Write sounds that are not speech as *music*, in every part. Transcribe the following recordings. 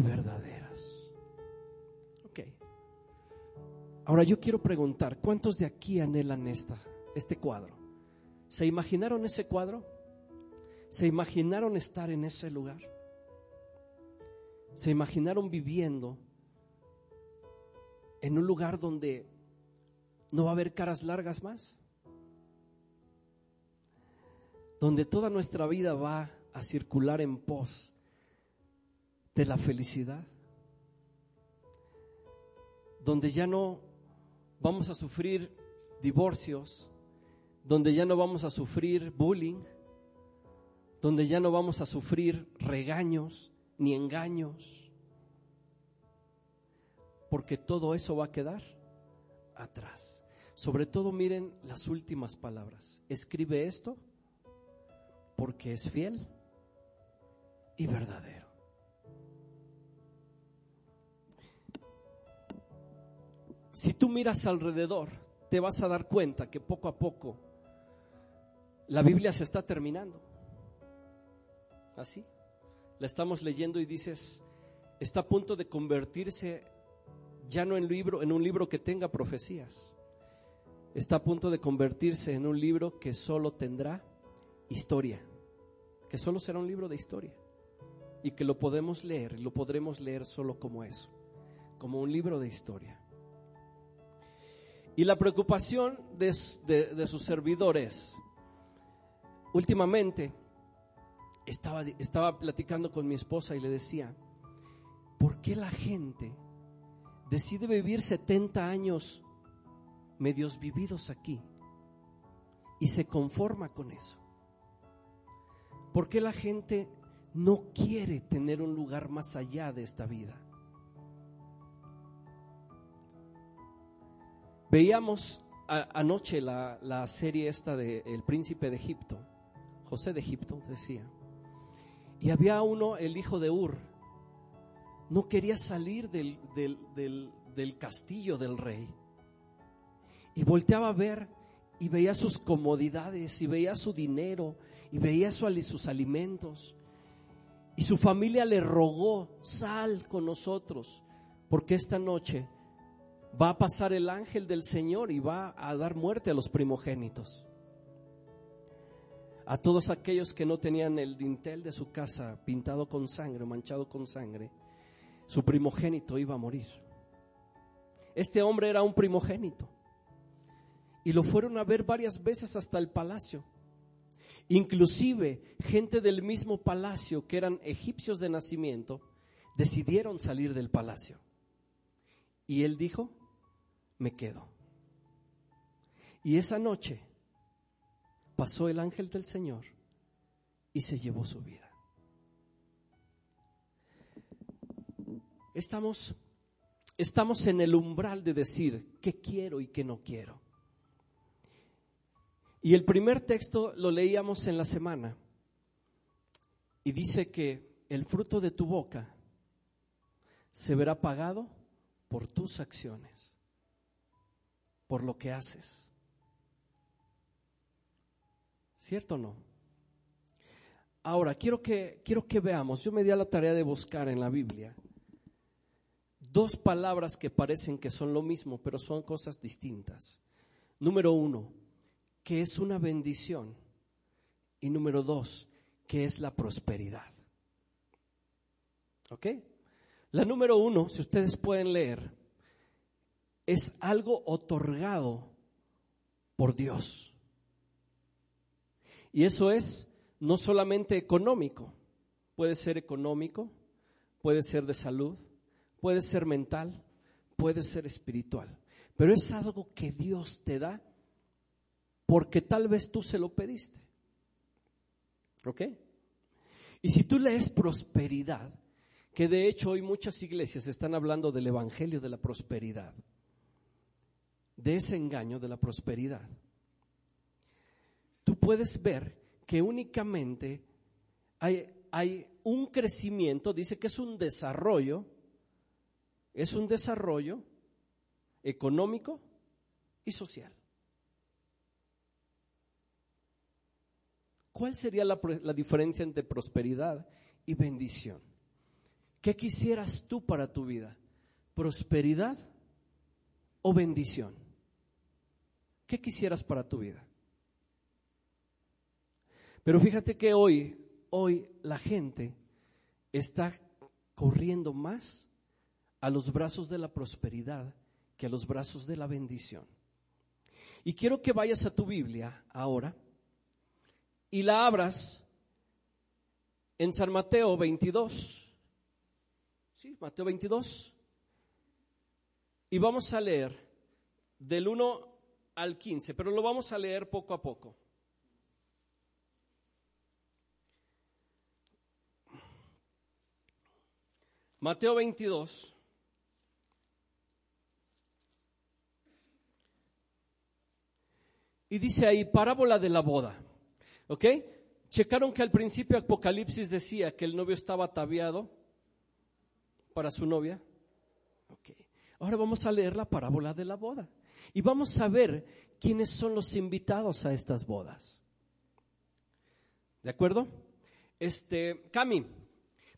verdaderas. Ok. Ahora yo quiero preguntar, ¿cuántos de aquí anhelan esta, este cuadro? ¿Se imaginaron ese cuadro? ¿Se imaginaron estar en ese lugar? ¿Se imaginaron viviendo en un lugar donde no va a haber caras largas más? donde toda nuestra vida va a circular en pos de la felicidad, donde ya no vamos a sufrir divorcios, donde ya no vamos a sufrir bullying, donde ya no vamos a sufrir regaños ni engaños, porque todo eso va a quedar atrás. Sobre todo miren las últimas palabras. Escribe esto porque es fiel y verdadero. Si tú miras alrededor, te vas a dar cuenta que poco a poco la Biblia se está terminando. Así. La estamos leyendo y dices, está a punto de convertirse ya no en libro, en un libro que tenga profecías. Está a punto de convertirse en un libro que solo tendrá historia, que solo será un libro de historia y que lo podemos leer, lo podremos leer solo como eso, como un libro de historia. Y la preocupación de, de, sus servidores, últimamente estaba, estaba platicando con mi esposa y le decía, ¿por qué la gente decide vivir 70 años medios vividos aquí y se conforma con eso? ¿Por qué la gente no quiere tener un lugar más allá de esta vida? Veíamos anoche la, serie esta de El príncipe de Egipto, José de Egipto decía, y había uno, el hijo de Ur, no quería salir del, del castillo del rey. Y volteaba a ver y veía sus comodidades y veía su dinero y veía sus alimentos. Y su familia le rogó, sal con nosotros, porque esta noche va a pasar el ángel del Señor y va a dar muerte a los primogénitos. A todos aquellos que no tenían el dintel de su casa pintado con sangre, manchado con sangre, su primogénito iba a morir. Este hombre era un primogénito. Y lo fueron a ver varias veces hasta el palacio. Inclusive gente del mismo palacio que eran egipcios de nacimiento decidieron salir del palacio. Y él dijo, me quedo. Y esa noche pasó el ángel del Señor y se llevó su vida. Estamos, estamos en el umbral de decir qué quiero y qué no quiero. Y el primer texto lo leíamos en la semana y dice que el fruto de tu boca se verá pagado por tus acciones, por lo que haces. ¿Cierto o no? Ahora, quiero que, quiero que veamos, yo me di a la tarea de buscar en la Biblia dos palabras que parecen que son lo mismo, pero son cosas distintas. Número uno, que es una bendición. Y número dos, que es la prosperidad. ¿Ok? La número uno, si ustedes pueden leer, es algo otorgado por Dios. Y eso es no solamente económico, puede ser económico, puede ser de salud, puede ser mental, puede ser espiritual, pero es algo que Dios te da porque tal vez tú se lo pediste. ¿Ok? Y si tú lees prosperidad, que de hecho hoy muchas iglesias están hablando del Evangelio de la prosperidad, de ese engaño de la prosperidad, tú puedes ver que únicamente hay, hay un crecimiento, dice que es un desarrollo, es un desarrollo económico y social. ¿Cuál sería la, la, diferencia entre prosperidad y bendición? ¿Qué quisieras tú para tu vida? ¿Prosperidad o bendición? ¿Qué quisieras para tu vida? Pero fíjate que hoy, hoy la gente está corriendo más a los brazos de la prosperidad que a los brazos de la bendición. Y quiero que vayas a tu Biblia ahora y la abras en San Mateo 22. Sí, Mateo 22. Y vamos a leer del 1 al 15, pero lo vamos a leer poco a poco. Mateo 22. Y dice ahí, parábola de la boda. ¿Ok? Checaron que al principio Apocalipsis decía que el novio estaba ataviado para su novia. Ok. Ahora vamos a leer la parábola de la boda. Y vamos a ver quiénes son los invitados a estas bodas. ¿De acuerdo? Este, Cami,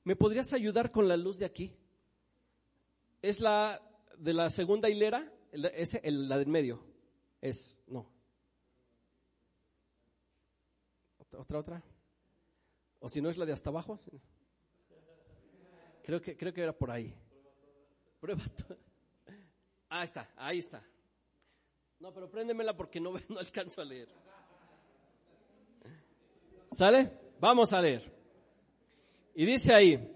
¿me podrías ayudar con la luz de aquí? ¿Es la de la segunda hilera? ¿Es la del medio? Es, no. otra, otra. O si no es la de hasta abajo. Creo que, creo que era por ahí. Prueba. *laughs* Ah, está, ahí está. No, pero préndemela porque no, *laughs* no alcanzo a leer. ¿Sale? Vamos a leer. Y dice ahí,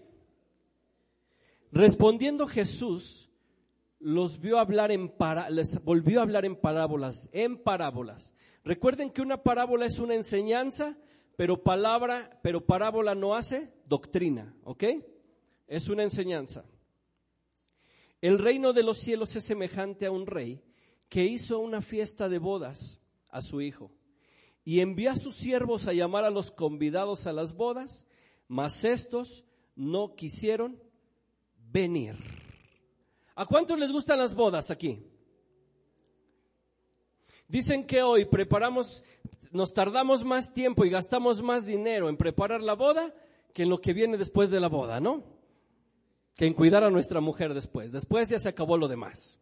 respondiendo Jesús, los vio hablar en para, les volvió a hablar en parábolas, en parábolas. Recuerden que una parábola es una enseñanza pero palabra, pero parábola no hace doctrina, ¿ok? Es una enseñanza. El reino de los cielos es semejante a un rey que hizo una fiesta de bodas a su hijo y envió a sus siervos a llamar a los convidados a las bodas, mas estos no quisieron venir. ¿A cuántos les gustan las bodas aquí? Dicen que hoy preparamos, nos tardamos más tiempo y gastamos más dinero en preparar la boda que en lo que viene después de la boda, ¿no? Que en cuidar a nuestra mujer después. Después ya se acabó lo demás.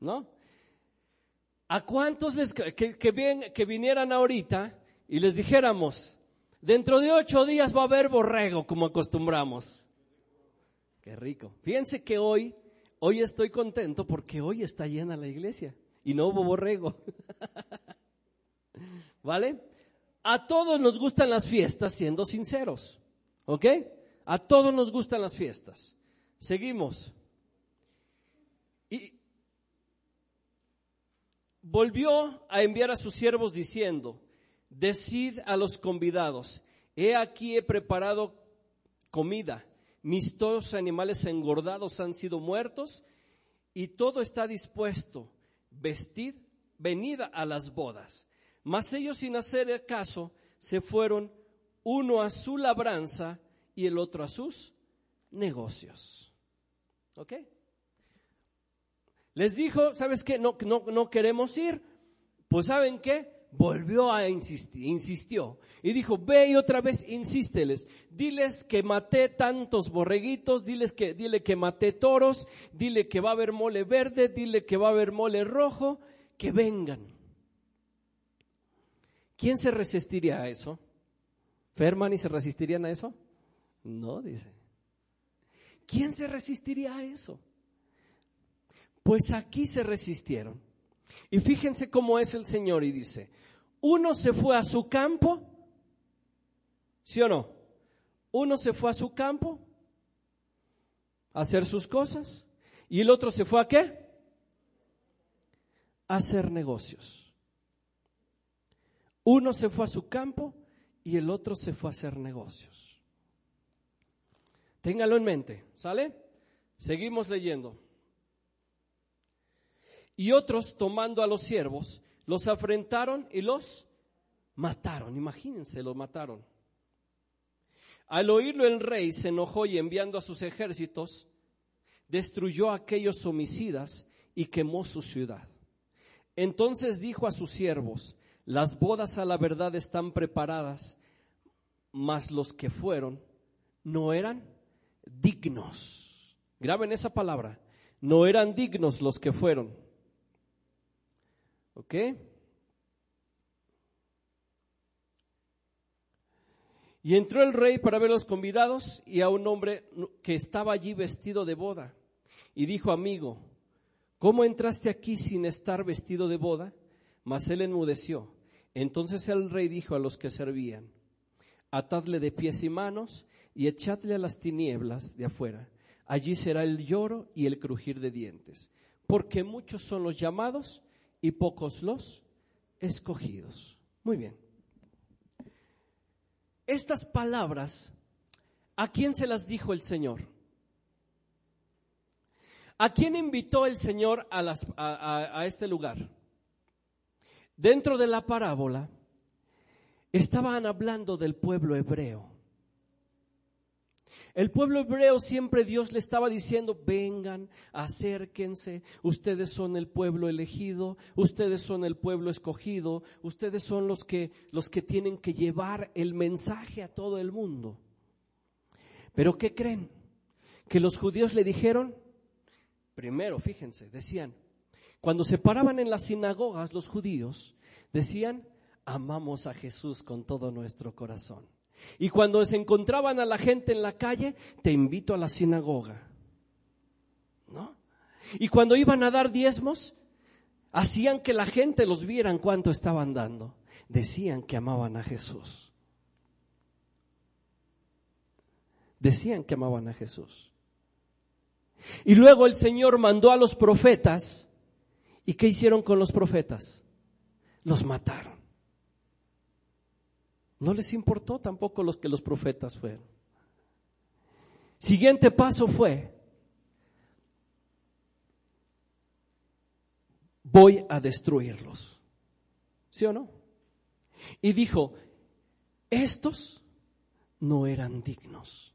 ¿No? ¿A cuántos les, que, que, vinieran ahorita y les dijéramos, dentro de ocho días va a haber borrego como acostumbramos? Qué rico. Fíjense que hoy, hoy estoy contento porque hoy está llena la iglesia y no hubo borrego. *laughs* ¿Vale? A todos nos gustan las fiestas, siendo sinceros. ¿Ok? A todos nos gustan las fiestas. Seguimos. Y volvió a enviar a sus siervos diciendo, decid a los convidados, he aquí he preparado comida, mis todos animales engordados han sido muertos y todo está dispuesto, vestid, venid a las bodas. Mas ellos sin hacer caso se fueron uno a su labranza y el otro a sus negocios. ¿Ok? Les dijo, ¿sabes qué? No, no, no queremos ir. Pues ¿saben qué? Volvió a insistir, insistió. Y dijo, ve y otra vez insísteles. Diles que maté tantos borreguitos, diles que, dile que maté toros, dile que va a haber mole verde, dile que va a haber mole rojo, que vengan. ¿Quién se resistiría a eso? ¿Ferman y se resistirían a eso? No, dice. ¿Quién se resistiría a eso? Pues aquí se resistieron. Y fíjense cómo es el Señor y dice, uno se fue a su campo, ¿sí o no? Uno se fue a su campo a hacer sus cosas y el otro se fue a qué? A hacer negocios. Uno se fue a su campo y el otro se fue a hacer negocios. Téngalo en mente, ¿sale? Seguimos leyendo. Y otros, tomando a los siervos, los afrentaron y los mataron. Imagínense, los mataron. Al oírlo el rey se enojó y enviando a sus ejércitos, destruyó a aquellos homicidas y quemó su ciudad. Entonces dijo a sus siervos, las bodas a la verdad están preparadas, mas los que fueron no eran dignos. Graben esa palabra, no eran dignos los que fueron. ¿Ok? Y entró el rey para ver los convidados y a un hombre que estaba allí vestido de boda. Y dijo, amigo, ¿cómo entraste aquí sin estar vestido de boda? Mas él enmudeció. Entonces el rey dijo a los que servían, atadle de pies y manos y echadle a las tinieblas de afuera. Allí será el lloro y el crujir de dientes, porque muchos son los llamados y pocos los escogidos. Muy bien. Estas palabras, ¿a quién se las dijo el Señor? ¿A quién invitó el Señor a, este lugar? Dentro de la parábola estaban hablando del pueblo hebreo. El pueblo hebreo siempre Dios le estaba diciendo, vengan, acérquense, ustedes son el pueblo elegido, ustedes son el pueblo escogido, ustedes son los que, los que tienen que llevar el mensaje a todo el mundo. Pero ¿qué creen? Que los judíos le dijeron, primero, fíjense, decían, cuando se paraban en las sinagogas los judíos, decían, amamos a Jesús con todo nuestro corazón. Y cuando se encontraban a la gente en la calle, te invito a la sinagoga. ¿No? Y cuando iban a dar diezmos, hacían que la gente los vieran cuánto estaban dando. Decían que amaban a Jesús. Decían que amaban a Jesús. Y luego el Señor mandó a los profetas. ¿Y qué hicieron con los profetas? Los mataron. No les importó tampoco los que los profetas fueron. Siguiente paso fue, voy a destruirlos. ¿Sí o no? Y dijo, estos no eran dignos.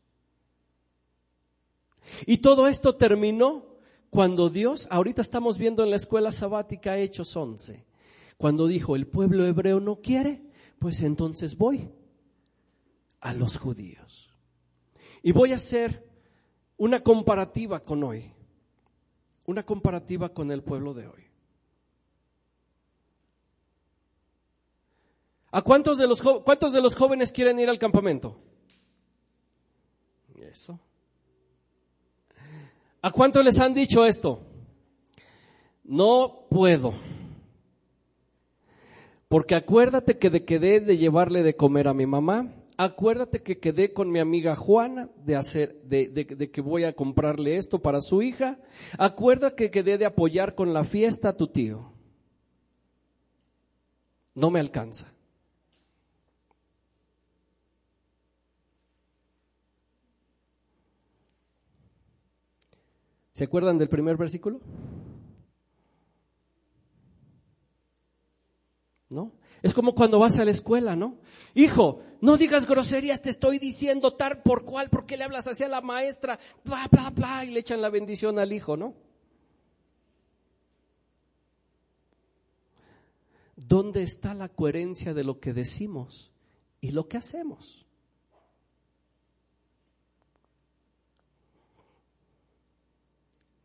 Y todo esto terminó cuando Dios, ahorita estamos viendo en la escuela sabática Hechos 11, cuando dijo, el pueblo hebreo no quiere, pues entonces voy a los judíos. Y voy a hacer una comparativa con hoy, una comparativa con el pueblo de hoy. ¿A cuántos de los, cuántos de los jóvenes quieren ir al campamento? Eso. ¿A cuántos les han dicho esto? No puedo. Porque acuérdate que de quedé de llevarle de comer a mi mamá, acuérdate que quedé con mi amiga Juana de hacer, de, de, que voy a comprarle esto para su hija, acuérdate que quedé de apoyar con la fiesta a tu tío. No me alcanza. ¿Se acuerdan del primer versículo? ¿No? Es como cuando vas a la escuela, ¿no? Hijo, no digas groserías, te estoy diciendo tal por cual, porque le hablas hacia la maestra, bla, bla, bla, y le echan la bendición al hijo, ¿no? ¿Dónde está la coherencia de lo que decimos y lo que hacemos?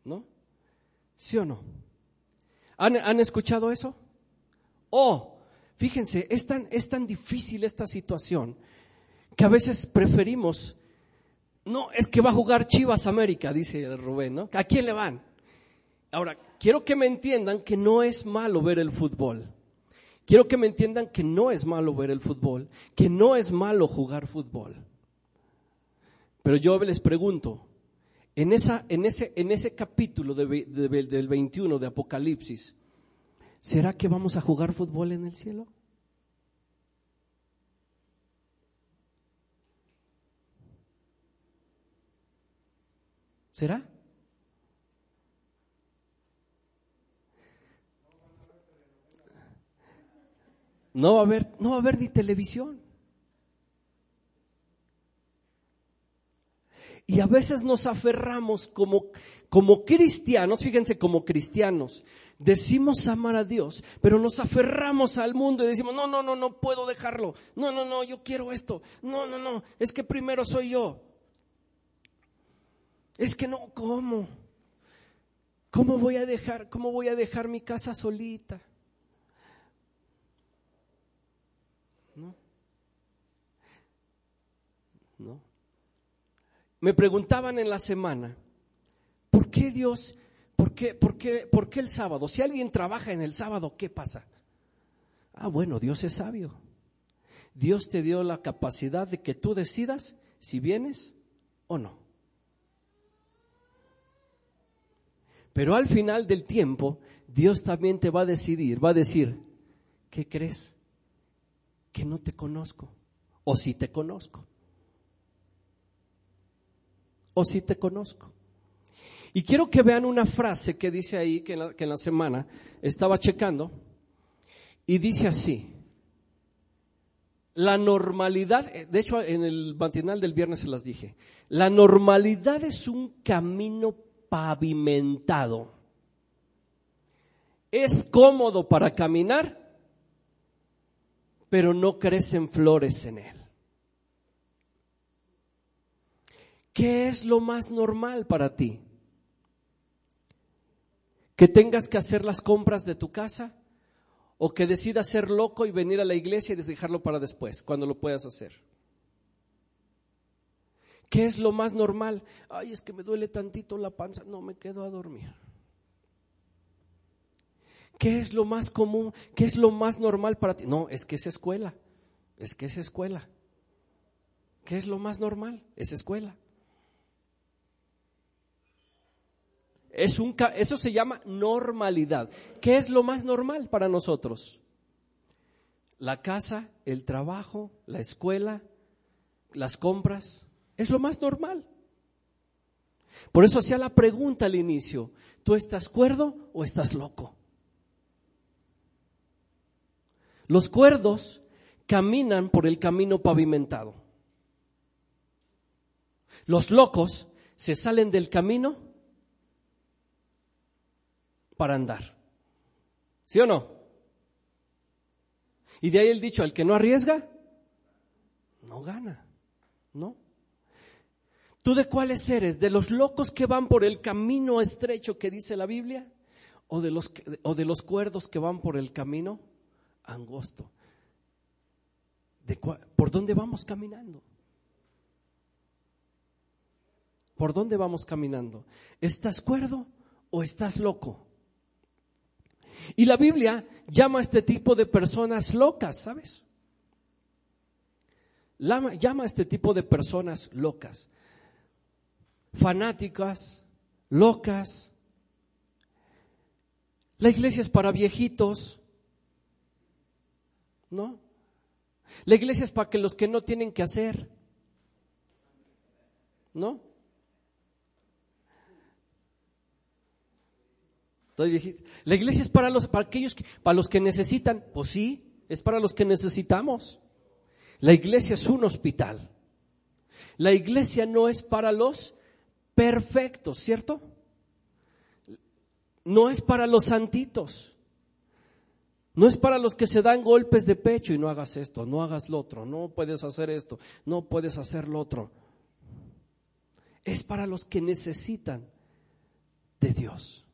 ¿No? ¿Sí o no? ¿Han, ¿han escuchado eso? Oh, Fíjense, es tan, es tan difícil esta situación que a veces preferimos, no, es que va a jugar Chivas América, dice Rubén, ¿no? ¿A quién le van? Ahora, quiero que me entiendan que no es malo ver el fútbol. Quiero que me entiendan que no es malo ver el fútbol, que no es malo jugar fútbol. Pero yo les pregunto, en, esa, en, ese, en ese capítulo del 21 de Apocalipsis, ¿será que vamos a jugar fútbol en el cielo? ¿Será? No va a haber, no va a haber ni televisión. Y a veces nos aferramos como, como cristianos, fíjense, como cristianos, decimos amar a Dios, pero nos aferramos al mundo y decimos, no, no, no, no puedo dejarlo, no, no, no, yo quiero esto, no, no, no, es que primero soy yo. Es que no, ¿cómo? ¿Cómo voy a dejar, cómo voy a dejar mi casa solita? No. No. Me preguntaban en la semana, ¿por qué Dios, por qué, por qué, por qué el sábado? Si alguien trabaja en el sábado, ¿qué pasa? Ah, bueno, Dios es sabio. Dios te dio la capacidad de que tú decidas si vienes o no. Pero al final del tiempo, Dios también te va a decidir, va a decir, ¿qué crees? Que no te conozco. O si te conozco. O si te conozco. Y quiero que vean una frase que dice ahí, que en, la, semana estaba checando, y dice así, la normalidad, eh, de hecho en el matinal del viernes se las dije, la normalidad es un camino pavimentado. Es cómodo para caminar, pero no crecen flores en él. ¿Qué es lo más normal para ti? ¿Que tengas que hacer las compras de tu casa? ¿O que decidas ser loco y venir a la iglesia y dejarlo para después, cuando lo puedas hacer? ¿Qué es lo más normal? Ay, es que me duele tantito la panza, no me quedo a dormir. ¿Qué es lo más común? ¿Qué es lo más normal para ti? No, es que es escuela. Es que es escuela. ¿Qué es lo más normal? Es escuela. Es un, eso se llama normalidad. ¿Qué es lo más normal para nosotros? La casa, el trabajo, la escuela, las compras. Es lo más normal. Por eso hacía la pregunta al inicio, ¿tú estás cuerdo o estás loco? Los cuerdos caminan por el camino pavimentado. Los locos se salen del camino para andar. ¿Sí o no? Y de ahí el dicho, el que no arriesga, no gana. ¿No? ¿Tú de cuáles eres? ¿De los locos que van por el camino estrecho que dice la Biblia? ¿O de los, o de los cuerdos que van por el camino angosto? ¿De ¿Por dónde vamos caminando? ¿Por dónde vamos caminando? ¿Estás cuerdo o estás loco? Y la Biblia llama a este tipo de personas locas, ¿sabes? Llama a este tipo de personas locas fanáticas, locas. La iglesia es para viejitos, ¿no? La iglesia es para que los que no tienen que hacer, ¿no? La iglesia es para los, para aquellos, que, para los que necesitan, pues sí, es para los que necesitamos. La iglesia es un hospital. La iglesia no es para los perfectos, ¿cierto? No es para los santitos. No es para los que se dan golpes de pecho y no hagas esto, no hagas lo otro, no puedes hacer esto, no puedes hacer lo otro. Es para los que necesitan de Dios.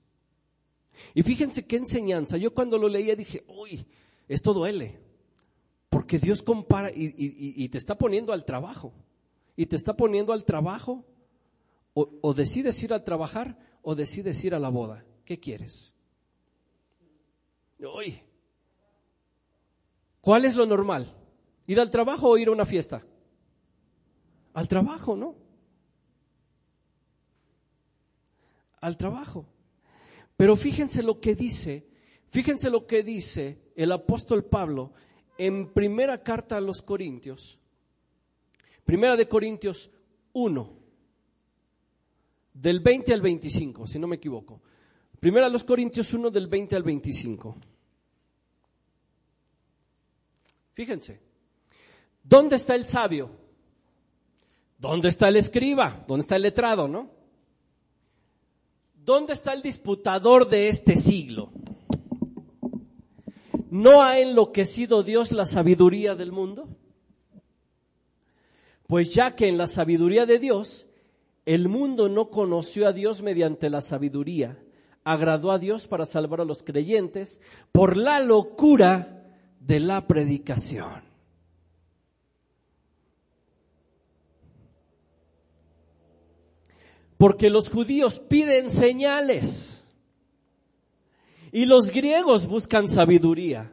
Y fíjense qué enseñanza. Yo cuando lo leía dije, uy, esto duele. Porque Dios compara y, te está poniendo al trabajo. Y te está poniendo al trabajo. O, o decides ir a trabajar o decides ir a la boda. ¿Qué quieres? Uy. ¿Cuál es lo normal? ¿Ir al trabajo o ir a una fiesta? Al trabajo, ¿no? Al trabajo. Pero fíjense lo que dice, fíjense lo que dice el apóstol Pablo en primera carta a los Corintios. Primera de Corintios 1, del 20 al 25, si no me equivoco. Primera a los Corintios 1 del 20 al 25. Fíjense, ¿dónde está el sabio? ¿Dónde está el escriba? ¿Dónde está el letrado, no? ¿Dónde está el disputador de este siglo? ¿No ha enloquecido Dios la sabiduría del mundo? Pues ya que en la sabiduría de Dios el mundo no conoció a Dios mediante la sabiduría, agradó a Dios para salvar a los creyentes por la locura de la predicación. Porque los judíos piden señales y los griegos buscan sabiduría,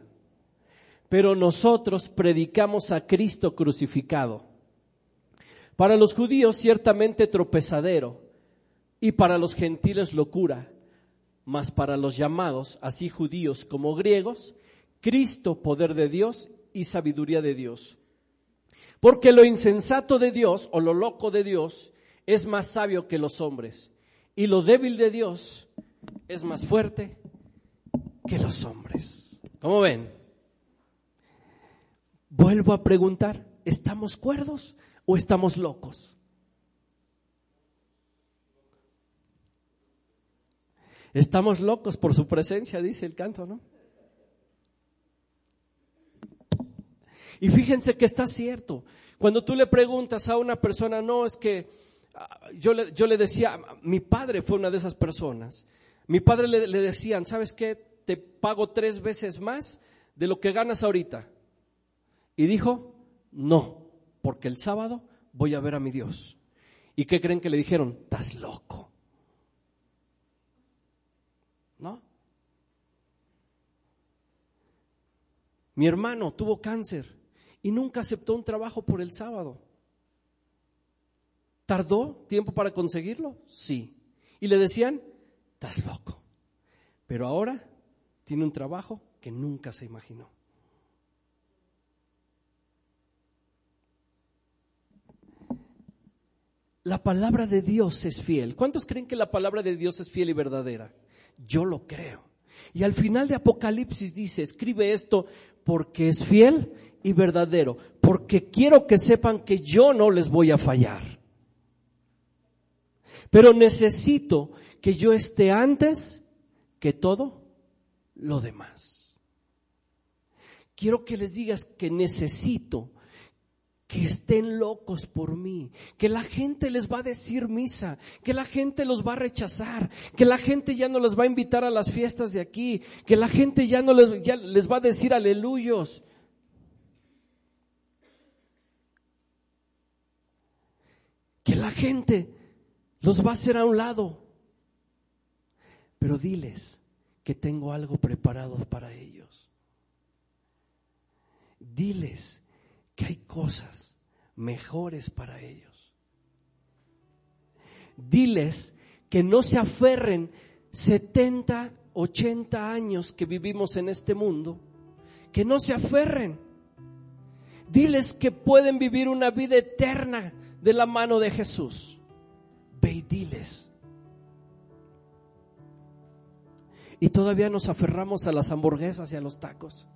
pero nosotros predicamos a Cristo crucificado. Para los judíos ciertamente tropezadero y para los gentiles locura, mas para los llamados, así judíos como griegos, Cristo, poder de Dios y sabiduría de Dios. Porque lo insensato de Dios o lo loco de Dios es más sabio que los hombres. Y lo débil de Dios es más fuerte que los hombres. ¿Cómo ven? Vuelvo a preguntar, ¿estamos cuerdos o estamos locos? Estamos locos por su presencia, dice el canto, ¿no? Y fíjense que está cierto. Cuando tú le preguntas a una persona, no, es que yo le, yo le decía, mi padre fue una de esas personas. Mi padre le, le decían, ¿sabes qué? Te pago tres veces más de lo que ganas ahorita. Y dijo, no, porque el sábado voy a ver a mi Dios. ¿Y qué creen que le dijeron? Estás loco. ¿No? Mi hermano tuvo cáncer y nunca aceptó un trabajo por el sábado. ¿Tardó tiempo para conseguirlo? Sí. Y le decían, estás loco. Pero ahora tiene un trabajo que nunca se imaginó. La palabra de Dios es fiel. ¿Cuántos creen que la palabra de Dios es fiel y verdadera? Yo lo creo. Y al final de Apocalipsis dice, escribe esto porque es fiel y verdadero, porque quiero que sepan que yo no les voy a fallar. Pero necesito que yo esté antes que todo lo demás. Quiero que les digas que necesito que estén locos por mí, que la gente les va a decir misa, que la gente los va a rechazar, que la gente ya no les va a invitar a las fiestas de aquí, que la gente ya no les, ya les va a decir aleluyos, que la gente los va a hacer a un lado. Pero diles que tengo algo preparado para ellos. Diles que hay cosas mejores para ellos. Diles que no se aferren 70, 80 años que vivimos en este mundo, que no se aferren. Diles que pueden vivir una vida eterna de la mano de Jesús. Y todavía nos aferramos a las hamburguesas y a los tacos.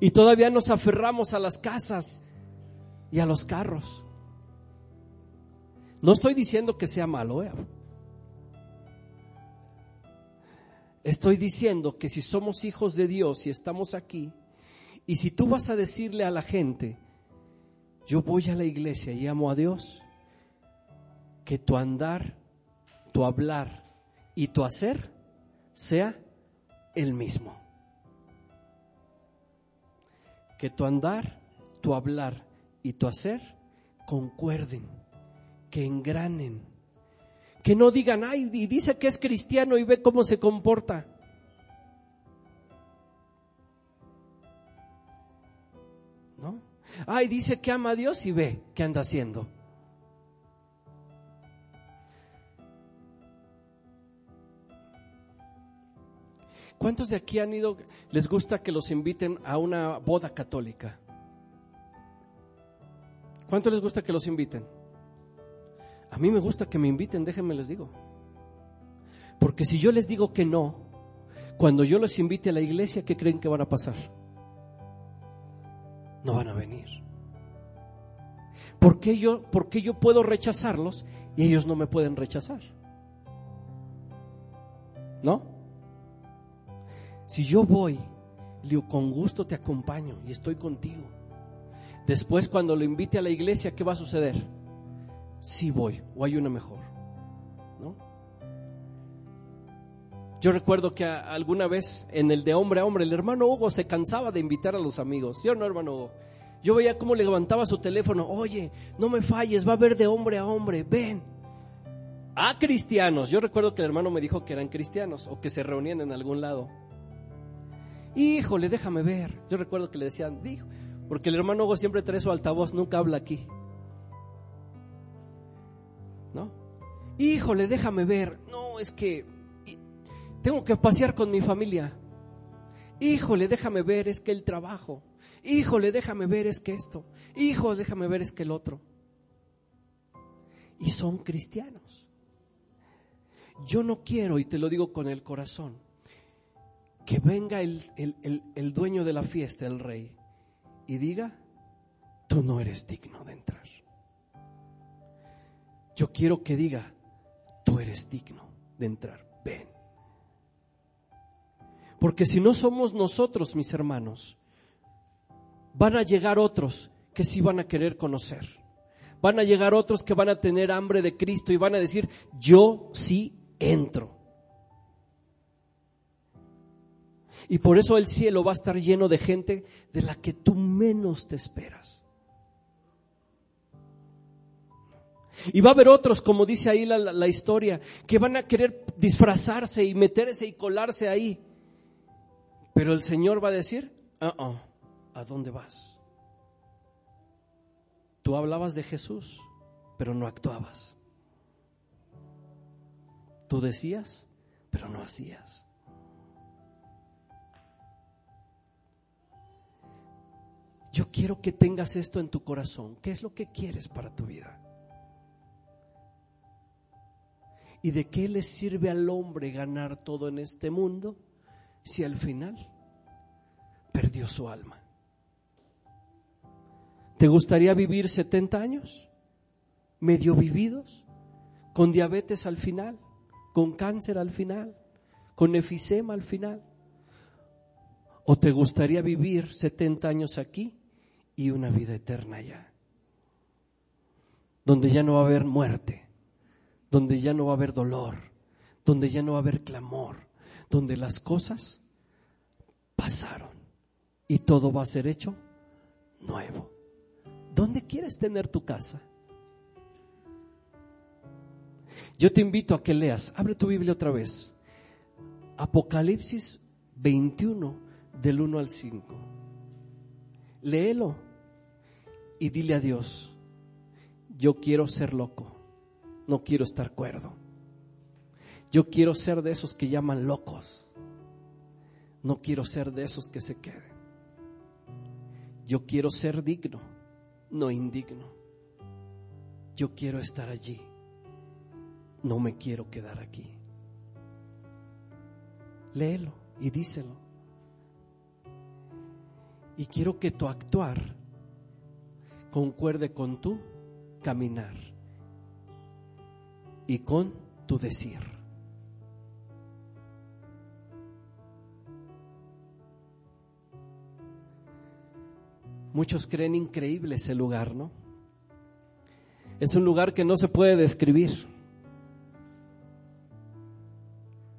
Y todavía nos aferramos a las casas y a los carros. No estoy diciendo que sea malo, ¿eh? Estoy diciendo que si somos hijos de Dios y estamos aquí, y si tú vas a decirle a la gente, yo voy a la iglesia y amo a Dios, que tu andar, tu hablar y tu hacer sea el mismo. Que tu andar, tu hablar y tu hacer concuerden, que engranen, que no digan, ay, y dice que es cristiano y ve cómo se comporta. Ay, dice que ama a Dios y ve qué anda haciendo. ¿Cuántos de aquí han ido, les gusta que los inviten a una boda católica? ¿Cuánto les gusta que los inviten? A mí me gusta que me inviten, déjenme les digo. Porque si yo les digo que no, cuando yo los invite a la iglesia, ¿qué creen que van a pasar? No van a venir. ¿Por qué yo, yo puedo rechazarlos y ellos no me pueden rechazar? ¿No? Si yo voy, con gusto te acompaño y estoy contigo. Después cuando lo invite a la iglesia, ¿qué va a suceder? Sí voy o hay una mejor. Yo recuerdo que alguna vez en el de hombre a hombre, el hermano Hugo se cansaba de invitar a los amigos. ¿Sí o no, hermano Hugo? Yo veía cómo le levantaba su teléfono. Oye, no me falles, va a haber de hombre a hombre, ven. A cristianos. Yo recuerdo que el hermano me dijo que eran cristianos o que se reunían en algún lado. Híjole, déjame ver. Yo recuerdo que le decían, dijo, porque el hermano Hugo siempre trae su altavoz, nunca habla aquí. ¿No? Híjole, déjame ver. No, es que tengo que pasear con mi familia. Híjole, déjame ver, es que el trabajo. Híjole, déjame ver, es que esto. Hijo, déjame ver, es que el otro. Y son cristianos. Yo no quiero, y te lo digo con el corazón, que venga el, el, dueño de la fiesta, el rey, y diga, tú no eres digno de entrar. Yo quiero que diga, tú eres digno de entrar, ven. Porque si no somos nosotros, mis hermanos, van a llegar otros que sí van a querer conocer. Van a llegar otros que van a tener hambre de Cristo y van a decir, yo sí entro. Y por eso el cielo va a estar lleno de gente de la que tú menos te esperas. Y va a haber otros, como dice ahí la, historia, que van a querer disfrazarse y meterse y colarse ahí. Pero el Señor va a decir, ah, ah, ¿a dónde vas? Tú hablabas de Jesús, pero no actuabas. Tú decías, pero no hacías. Yo quiero que tengas esto en tu corazón. ¿Qué es lo que quieres para tu vida? ¿Y de qué le sirve al hombre ganar todo en este mundo si al final perdió su alma? ¿Te gustaría vivir 70 años? ¿Medio vividos? ¿Con diabetes al final? ¿Con cáncer al final? ¿Con efisema al final? ¿O te gustaría vivir 70 años aquí y una vida eterna allá. Donde ya no va a haber muerte, donde ya no va a haber dolor, donde ya no va a haber clamor, donde las cosas pasaron y todo va a ser hecho nuevo. ¿Dónde quieres tener tu casa? Yo te invito a que leas, abre tu Biblia otra vez. Apocalipsis 21 del 1 al 5. Léelo y dile a Dios, yo quiero ser loco, no quiero estar cuerdo. Yo quiero ser de esos que llaman locos, no quiero ser de esos que se queden. Yo quiero ser digno, no indigno. Yo quiero estar allí, no me quiero quedar aquí. Léelo y díselo. Y quiero que tu actuar concuerde con tu caminar y con tu decir. Muchos creen increíble ese lugar, ¿no? Es un lugar que no se puede describir.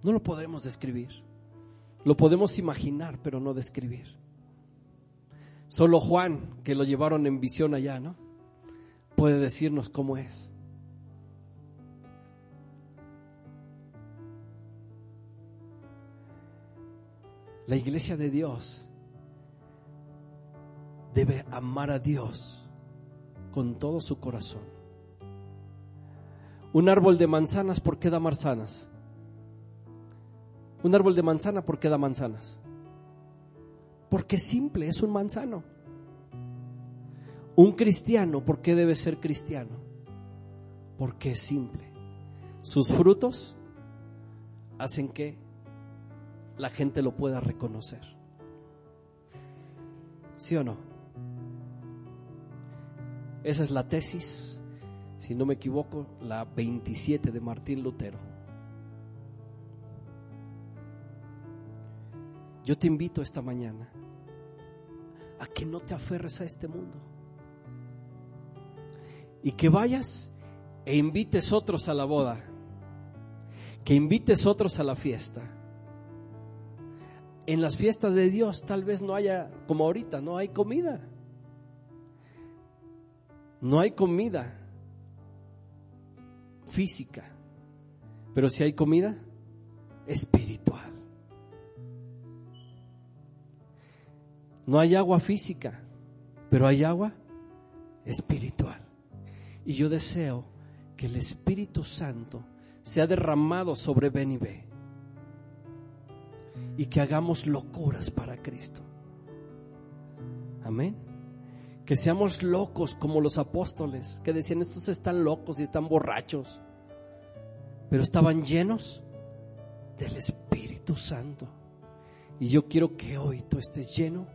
No lo podremos describir. Lo podemos imaginar, pero no describir. Solo Juan, que lo llevaron en visión allá, ¿no? Puede decirnos cómo es. La iglesia de Dios debe amar a Dios con todo su corazón. Un árbol de manzanas, ¿por qué da manzanas? Un árbol de manzana, ¿por qué da manzanas? Porque simple, es un manzano. Un cristiano, ¿por qué debe ser cristiano? Porque es simple. Sus frutos hacen que la gente lo pueda reconocer. ¿Sí o no? Esa es la tesis, si no me equivoco, la 27 de Martín Lutero. Yo te invito esta mañana a que no te aferres a este mundo y que vayas e invites otros a la boda, que invites otros a la fiesta. En las fiestas de Dios tal vez no haya, como ahorita, no hay comida. No hay comida física, pero si hay comida espiritual. No hay agua física, pero hay agua espiritual. Y yo deseo que el Espíritu Santo sea derramado sobre Ben y Be y que hagamos locuras para Cristo. Amén. Que seamos locos como los apóstoles, que decían estos están locos y están borrachos, pero estaban llenos del Espíritu Santo. Y yo quiero que hoy tú estés lleno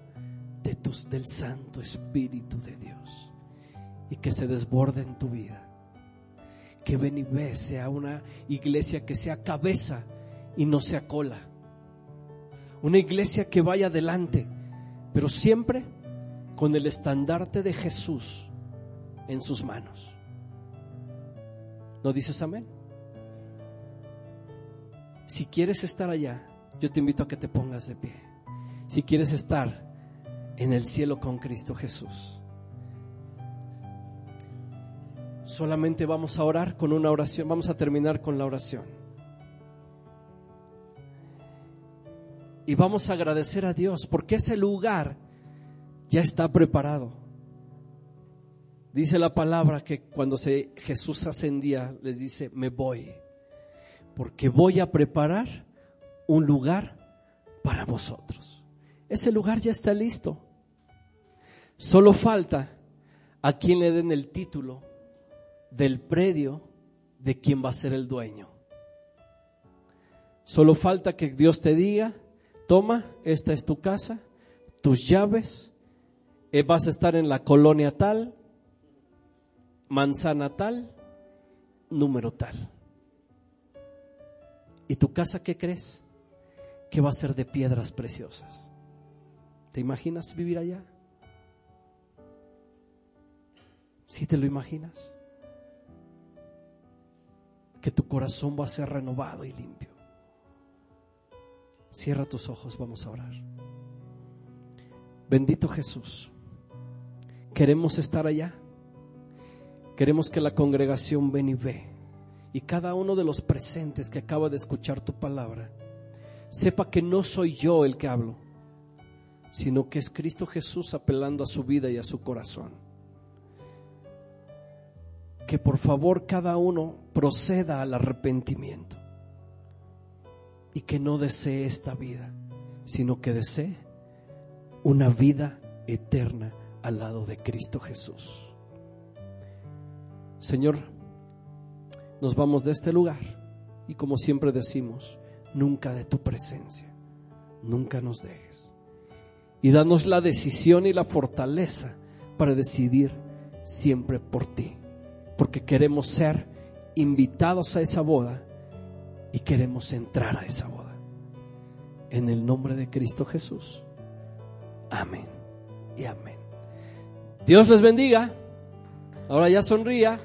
de tus, del Santo Espíritu de Dios y que se desborde en tu vida. Que ven y ve sea una iglesia que sea cabeza y no sea cola. Una iglesia que vaya adelante, pero siempre con el estandarte de Jesús en sus manos. ¿No dices amén? Si quieres estar allá, yo te invito a que te pongas de pie. Si quieres estar en el cielo con Cristo Jesús. Solamente vamos a orar con una oración, vamos a terminar con la oración. Y vamos a agradecer a Dios porque ese lugar ya está preparado. Dice la palabra que cuando se, Jesús ascendía, les dice, me voy, porque voy a preparar un lugar para vosotros. Ese lugar ya está listo. Solo falta a quien le den el título del predio de quien va a ser el dueño. Solo falta que Dios te diga, toma, esta es tu casa, tus llaves, vas a estar en la colonia tal, manzana tal, número tal. ¿Y tu casa qué crees? Que va a ser de piedras preciosas. ¿Te imaginas vivir allá? Si te lo imaginas? Que tu corazón va a ser renovado y limpio. Cierra tus ojos, vamos a orar. Bendito Jesús. Queremos estar allá. Queremos que la congregación ven y ve. Y cada uno de los presentes que acaba de escuchar tu palabra, sepa que no soy yo el que hablo, sino que es Cristo Jesús apelando a su vida y a su corazón que por favor cada uno proceda al arrepentimiento y que no desee esta vida, sino que desee una vida eterna al lado de Cristo Jesús. Señor, nos vamos de este lugar y como siempre decimos, nunca de tu presencia, nunca nos dejes. Y danos la decisión y la fortaleza para decidir siempre por ti porque queremos ser invitados a esa boda y queremos entrar a esa boda. En el nombre de Cristo Jesús. Amén y amén. Dios les bendiga. Ahora ya sonría.